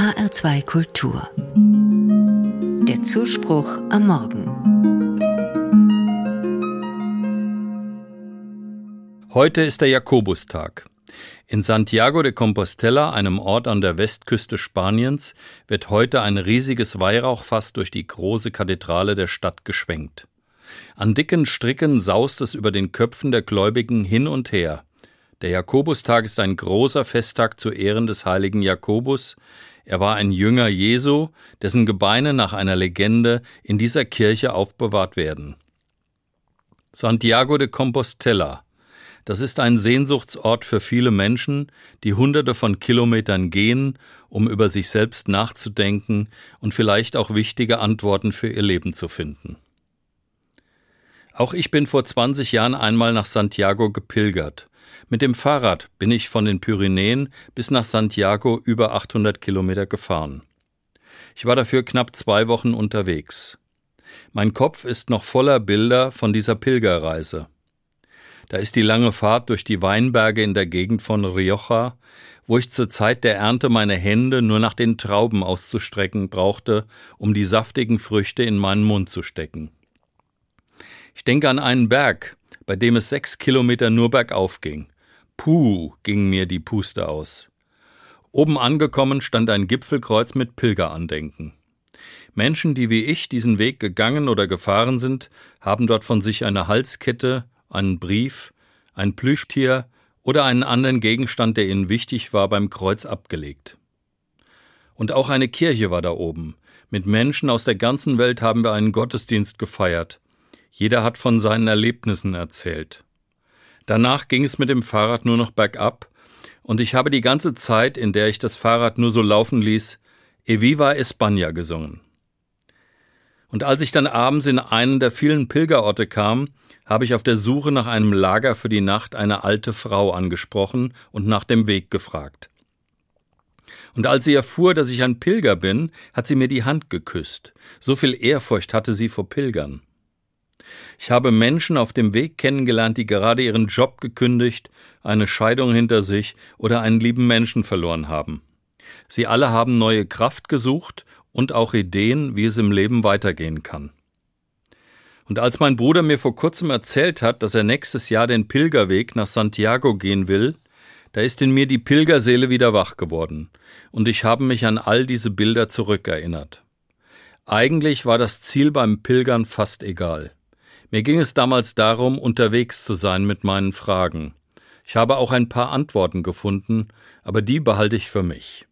HR2 Kultur. Der Zuspruch am Morgen. Heute ist der Jakobustag. In Santiago de Compostela, einem Ort an der Westküste Spaniens, wird heute ein riesiges Weihrauchfass durch die große Kathedrale der Stadt geschwenkt. An dicken Stricken saust es über den Köpfen der Gläubigen hin und her. Der Jakobustag ist ein großer Festtag zu Ehren des heiligen Jakobus. Er war ein Jünger Jesu, dessen Gebeine nach einer Legende in dieser Kirche aufbewahrt werden. Santiago de Compostela. Das ist ein Sehnsuchtsort für viele Menschen, die hunderte von Kilometern gehen, um über sich selbst nachzudenken und vielleicht auch wichtige Antworten für ihr Leben zu finden. Auch ich bin vor 20 Jahren einmal nach Santiago gepilgert. Mit dem Fahrrad bin ich von den Pyrenäen bis nach Santiago über 800 Kilometer gefahren. Ich war dafür knapp zwei Wochen unterwegs. Mein Kopf ist noch voller Bilder von dieser Pilgerreise. Da ist die lange Fahrt durch die Weinberge in der Gegend von Rioja, wo ich zur Zeit der Ernte meine Hände nur nach den Trauben auszustrecken brauchte, um die saftigen Früchte in meinen Mund zu stecken. Ich denke an einen Berg, bei dem es sechs Kilometer nur bergauf ging. Puh, ging mir die Puste aus. Oben angekommen stand ein Gipfelkreuz mit Pilgerandenken. Menschen, die wie ich diesen Weg gegangen oder gefahren sind, haben dort von sich eine Halskette, einen Brief, ein Plüschtier oder einen anderen Gegenstand, der ihnen wichtig war, beim Kreuz abgelegt. Und auch eine Kirche war da oben. Mit Menschen aus der ganzen Welt haben wir einen Gottesdienst gefeiert. Jeder hat von seinen Erlebnissen erzählt. Danach ging es mit dem Fahrrad nur noch bergab, und ich habe die ganze Zeit, in der ich das Fahrrad nur so laufen ließ, Eviva España gesungen. Und als ich dann abends in einen der vielen Pilgerorte kam, habe ich auf der Suche nach einem Lager für die Nacht eine alte Frau angesprochen und nach dem Weg gefragt. Und als sie erfuhr, dass ich ein Pilger bin, hat sie mir die Hand geküsst. So viel Ehrfurcht hatte sie vor Pilgern. Ich habe Menschen auf dem Weg kennengelernt, die gerade ihren Job gekündigt, eine Scheidung hinter sich oder einen lieben Menschen verloren haben. Sie alle haben neue Kraft gesucht und auch Ideen, wie es im Leben weitergehen kann. Und als mein Bruder mir vor kurzem erzählt hat, dass er nächstes Jahr den Pilgerweg nach Santiago gehen will, da ist in mir die Pilgerseele wieder wach geworden, und ich habe mich an all diese Bilder zurückerinnert. Eigentlich war das Ziel beim Pilgern fast egal. Mir ging es damals darum, unterwegs zu sein mit meinen Fragen. Ich habe auch ein paar Antworten gefunden, aber die behalte ich für mich.